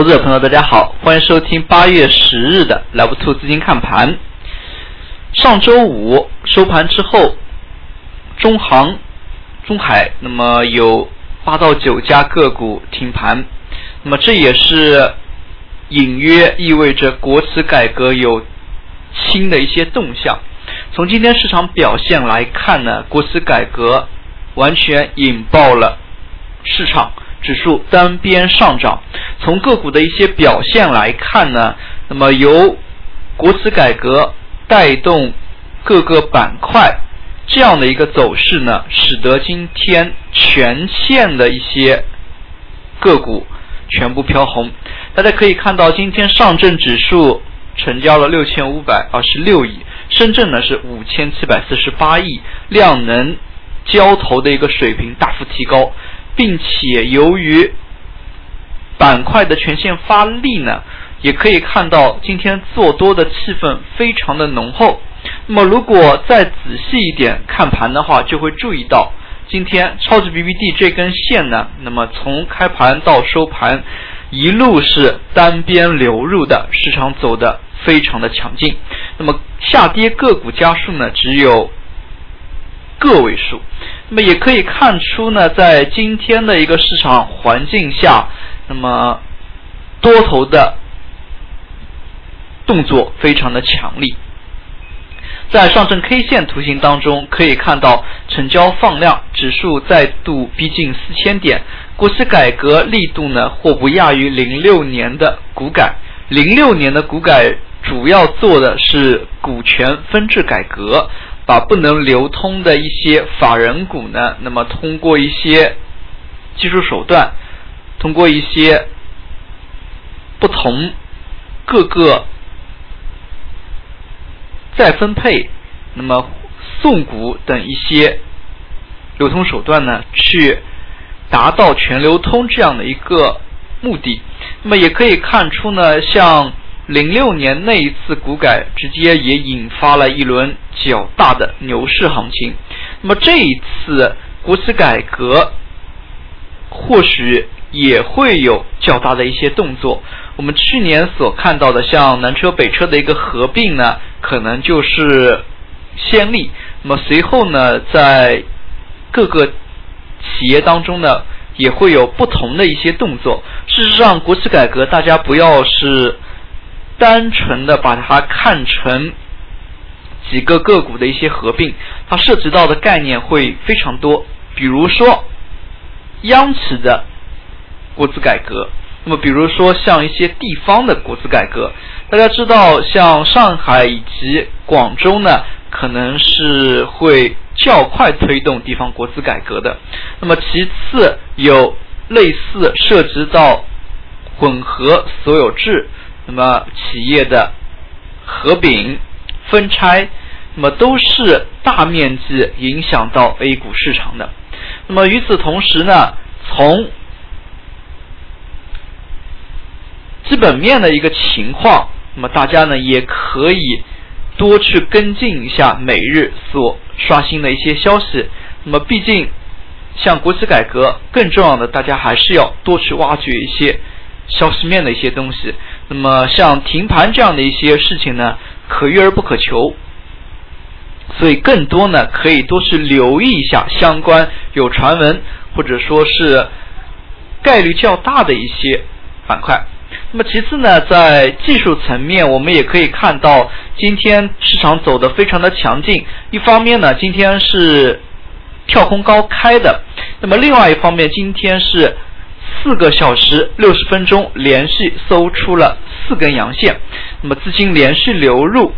投资者朋友，大家好，欢迎收听八月十日的 Live Two 资金看盘。上周五收盘之后，中航、中海那么有八到九家个股停盘，那么这也是隐约意味着国企改革有新的一些动向。从今天市场表现来看呢，国企改革完全引爆了市场。指数单边上涨，从个股的一些表现来看呢，那么由国资改革带动各个板块这样的一个走势呢，使得今天全线的一些个股全部飘红。大家可以看到，今天上证指数成交了六千五百二十六亿，深圳呢是五千七百四十八亿，量能交投的一个水平大幅提高。并且由于板块的全线发力呢，也可以看到今天做多的气氛非常的浓厚。那么如果再仔细一点看盘的话，就会注意到今天超级 BBD 这根线呢，那么从开盘到收盘一路是单边流入的，市场走的非常的强劲。那么下跌个股家数呢，只有个位数。那么也可以看出呢，在今天的一个市场环境下，那么多头的动作非常的强力。在上证 K 线图形当中，可以看到成交放量，指数再度逼近四千点。国企改革力度呢，或不亚于零六年的股改。零六年的股改主要做的是股权分置改革。把不能流通的一些法人股呢，那么通过一些技术手段，通过一些不同各个再分配，那么送股等一些流通手段呢，去达到全流通这样的一个目的。那么也可以看出呢，像。零六年那一次股改，直接也引发了一轮较大的牛市行情。那么这一次国企改革，或许也会有较大的一些动作。我们去年所看到的，像南车北车的一个合并呢，可能就是先例。那么随后呢，在各个企业当中呢，也会有不同的一些动作。事实上，国企改革，大家不要是。单纯的把它看成几个个股的一些合并，它涉及到的概念会非常多。比如说央企的国资改革，那么比如说像一些地方的国资改革，大家知道像上海以及广州呢，可能是会较快推动地方国资改革的。那么其次有类似涉及到混合所有制。那么企业的合并、分拆，那么都是大面积影响到 A 股市场的。那么与此同时呢，从基本面的一个情况，那么大家呢也可以多去跟进一下每日所刷新的一些消息。那么毕竟像国企改革，更重要的，大家还是要多去挖掘一些消息面的一些东西。那么像停盘这样的一些事情呢，可遇而不可求，所以更多呢可以多去留意一下相关有传闻或者说是概率较大的一些板块。那么其次呢，在技术层面，我们也可以看到今天市场走的非常的强劲。一方面呢，今天是跳空高开的；那么另外一方面，今天是。四个小时六十分钟连续搜出了四根阳线，那么资金连续流入，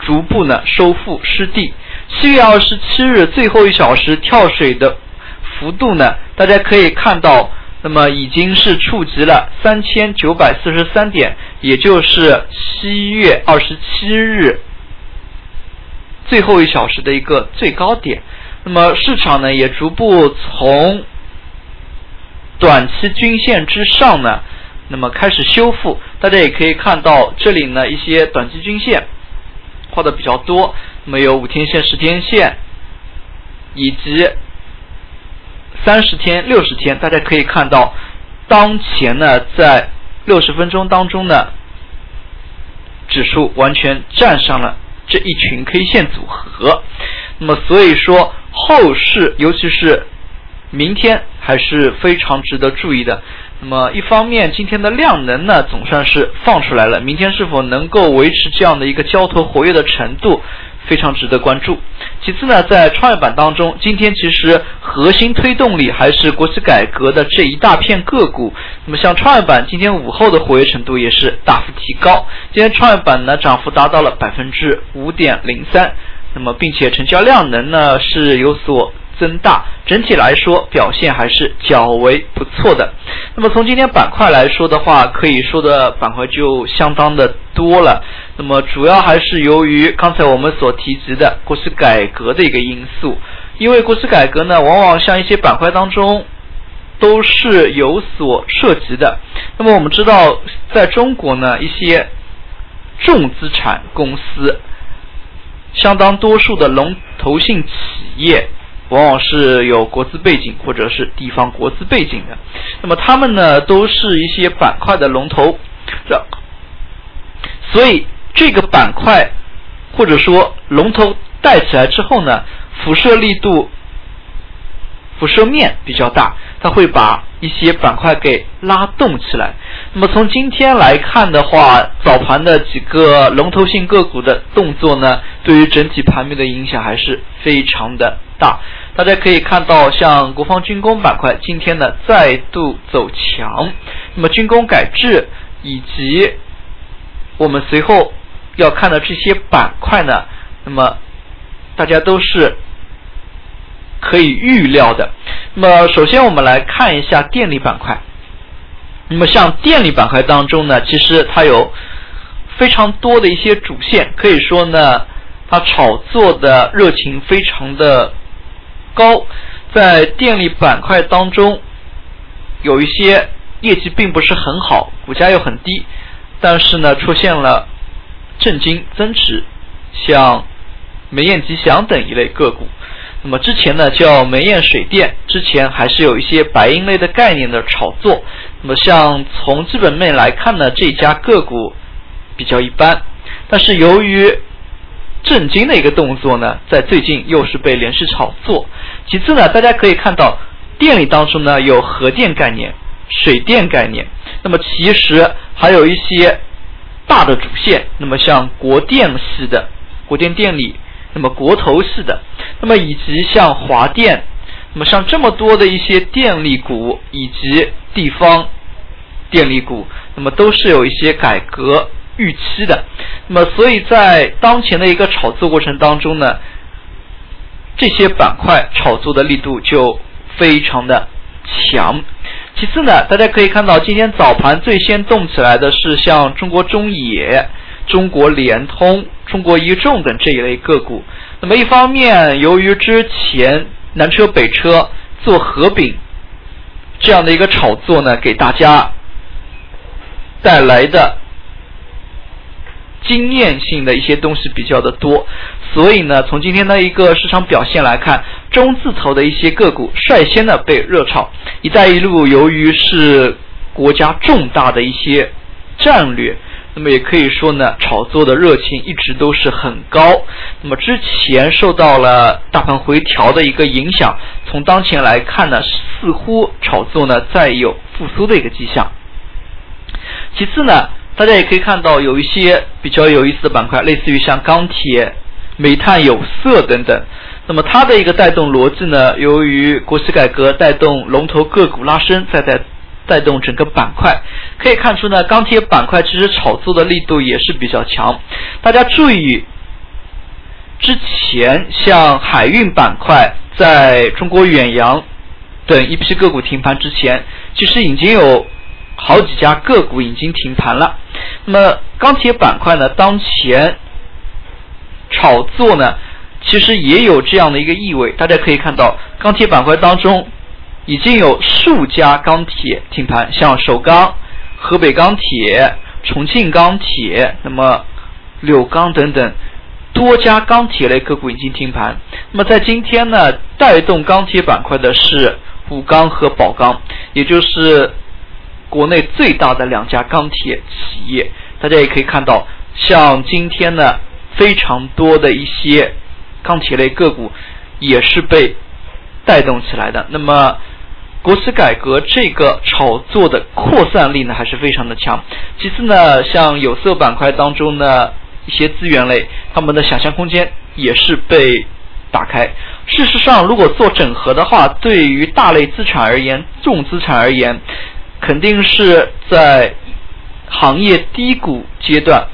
逐步呢收复失地。七月二十七日最后一小时跳水的幅度呢，大家可以看到，那么已经是触及了三千九百四十三点，也就是七月二十七日最后一小时的一个最高点。那么市场呢也逐步从。短期均线之上呢，那么开始修复，大家也可以看到这里呢一些短期均线画的比较多，那么有五天线、十天线以及三十天、六十天，大家可以看到当前呢在六十分钟当中呢，指数完全站上了这一群 K 线组合。那么所以说后市，尤其是明天还是非常值得注意的。那么一方面，今天的量能呢总算是放出来了，明天是否能够维持这样的一个交投活跃的程度？非常值得关注。其次呢，在创业板当中，今天其实核心推动力还是国企改革的这一大片个股。那么像创业板，今天午后的活跃程度也是大幅提高。今天创业板呢，涨幅达到了百分之五点零三。那么并且成交量能呢是有所。增大，整体来说表现还是较为不错的。那么从今天板块来说的话，可以说的板块就相当的多了。那么主要还是由于刚才我们所提及的国企改革的一个因素，因为国企改革呢，往往像一些板块当中都是有所涉及的。那么我们知道，在中国呢，一些重资产公司，相当多数的龙头性企业。往往是有国资背景或者是地方国资背景的，那么他们呢都是一些板块的龙头，这，所以这个板块或者说龙头带起来之后呢，辐射力度、辐射面比较大，它会把一些板块给拉动起来。那么从今天来看的话，早盘的几个龙头性个股的动作呢，对于整体盘面的影响还是非常的大。大家可以看到，像国防军工板块今天呢再度走强，那么军工改制以及我们随后要看的这些板块呢，那么大家都是可以预料的。那么首先我们来看一下电力板块，那么像电力板块当中呢，其实它有非常多的一些主线，可以说呢，它炒作的热情非常的。高，在电力板块当中，有一些业绩并不是很好，股价又很低，但是呢出现了震惊增持，像煤燕吉祥等一类个股。那么之前呢叫煤燕水电，之前还是有一些白银类的概念的炒作。那么像从基本面来看呢，这家个股比较一般，但是由于震惊的一个动作呢，在最近又是被连续炒作。其次呢，大家可以看到电力当中呢有核电概念、水电概念，那么其实还有一些大的主线，那么像国电系的国电电力，那么国投系的，那么以及像华电，那么像这么多的一些电力股以及地方电力股，那么都是有一些改革。预期的，那么所以在当前的一个炒作过程当中呢，这些板块炒作的力度就非常的强。其次呢，大家可以看到今天早盘最先动起来的是像中国中冶、中国联通、中国一重等这一类个股。那么一方面，由于之前南车北车做合并这样的一个炒作呢，给大家带来的。经验性的一些东西比较的多，所以呢，从今天的一个市场表现来看，中字头的一些个股率先的被热炒。一带一路由于是国家重大的一些战略，那么也可以说呢，炒作的热情一直都是很高。那么之前受到了大盘回调的一个影响，从当前来看呢，似乎炒作呢再有复苏的一个迹象。其次呢。大家也可以看到，有一些比较有意思的板块，类似于像钢铁、煤炭、有色等等。那么它的一个带动逻辑呢，由于国企改革带动龙头个股拉升，再带带动整个板块。可以看出呢，钢铁板块其实炒作的力度也是比较强。大家注意，之前像海运板块，在中国远洋等一批个股停盘之前，其实已经有。好几家个股已经停盘了。那么钢铁板块呢？当前炒作呢，其实也有这样的一个意味。大家可以看到，钢铁板块当中已经有数家钢铁停盘，像首钢、河北钢铁、重庆钢铁，那么柳钢等等多家钢铁类个股已经停盘。那么在今天呢，带动钢铁板块的是武钢和宝钢，也就是。国内最大的两家钢铁企业。大家也可以看到，像今天呢，非常多的一些钢铁类个股也是被带动起来的。那么，国企改革这个炒作的扩散力呢，还是非常的强。其次呢，像有色板块当中呢，一些资源类，他们的想象空间也是被打开。事实上，如果做整合的话，对于大类资产而言，重资产而言，肯定是在行业低谷阶段，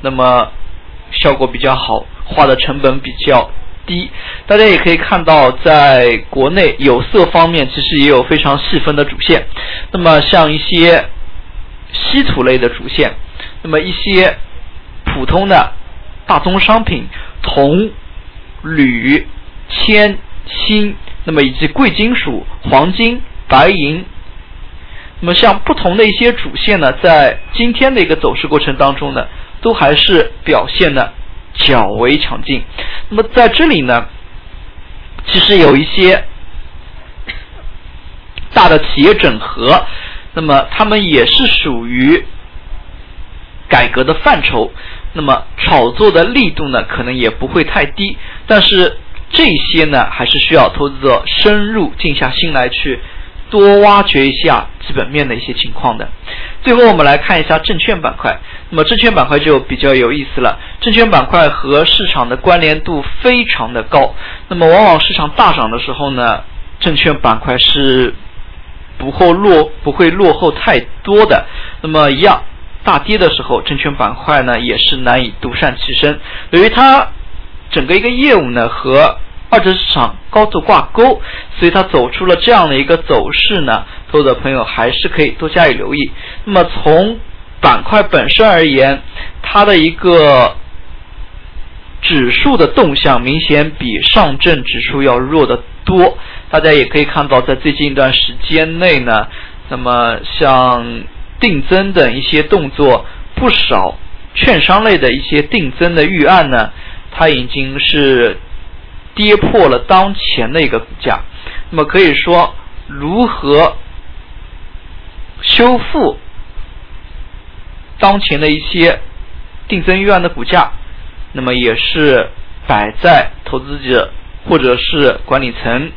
那么效果比较好，花的成本比较。低，大家也可以看到，在国内有色方面，其实也有非常细分的主线。那么像一些稀土类的主线，那么一些普通的大宗商品，铜、铝、铅、锌，那么以及贵金属，黄金、白银。那么像不同的一些主线呢，在今天的一个走势过程当中呢，都还是表现的。较为强劲。那么在这里呢，其实有一些大的企业整合，那么他们也是属于改革的范畴。那么炒作的力度呢，可能也不会太低。但是这些呢，还是需要投资者深入静下心来去。多挖掘一下基本面的一些情况的。最后，我们来看一下证券板块。那么，证券板块就比较有意思了。证券板块和市场的关联度非常的高。那么，往往市场大涨的时候呢，证券板块是不后落不会落后太多的。那么，一样大跌的时候，证券板块呢也是难以独善其身。由于它整个一个业务呢和二级市场高度挂钩，所以它走出了这样的一个走势呢。投资者朋友还是可以多加以留意。那么从板块本身而言，它的一个指数的动向明显比上证指数要弱得多。大家也可以看到，在最近一段时间内呢，那么像定增等一些动作，不少券商类的一些定增的预案呢，它已经是。跌破了当前的一个股价，那么可以说，如何修复当前的一些定增预案的股价，那么也是摆在投资者或者是管理层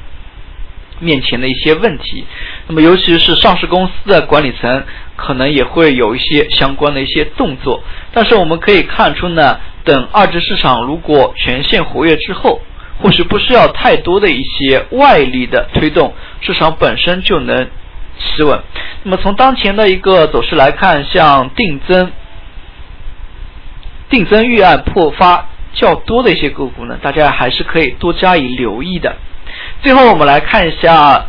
面前的一些问题。那么尤其是上市公司的管理层，可能也会有一些相关的一些动作。但是我们可以看出呢，等二级市场如果全线活跃之后，或许不需要太多的一些外力的推动，市场本身就能企稳。那么从当前的一个走势来看，像定增、定增预案破发较多的一些个股呢，大家还是可以多加以留意的。最后我们来看一下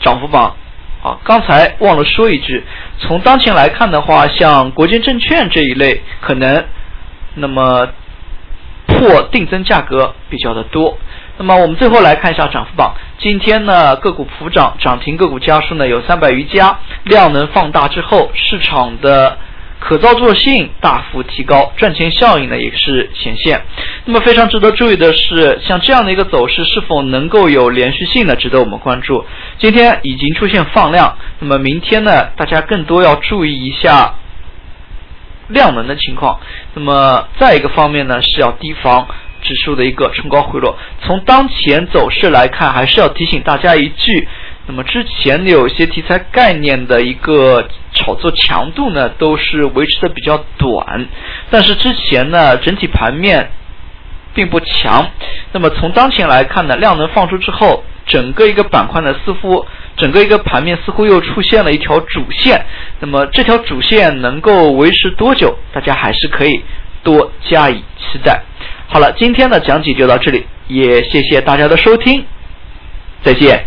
涨幅榜。啊，刚才忘了说一句，从当前来看的话，像国金证券这一类，可能那么。破定增价格比较的多，那么我们最后来看一下涨幅榜。今天呢，个股普涨，涨停个股家数呢有三百余家，量能放大之后，市场的可操作性大幅提高，赚钱效应呢也是显现。那么非常值得注意的是，像这样的一个走势是否能够有连续性呢？值得我们关注。今天已经出现放量，那么明天呢，大家更多要注意一下。量能的情况，那么再一个方面呢，是要提防指数的一个冲高回落。从当前走势来看，还是要提醒大家一句，那么之前有些题材概念的一个炒作强度呢，都是维持的比较短，但是之前呢，整体盘面并不强。那么从当前来看呢，量能放出之后，整个一个板块呢，似乎。整个一个盘面似乎又出现了一条主线，那么这条主线能够维持多久？大家还是可以多加以期待。好了，今天的讲解就到这里，也谢谢大家的收听，再见。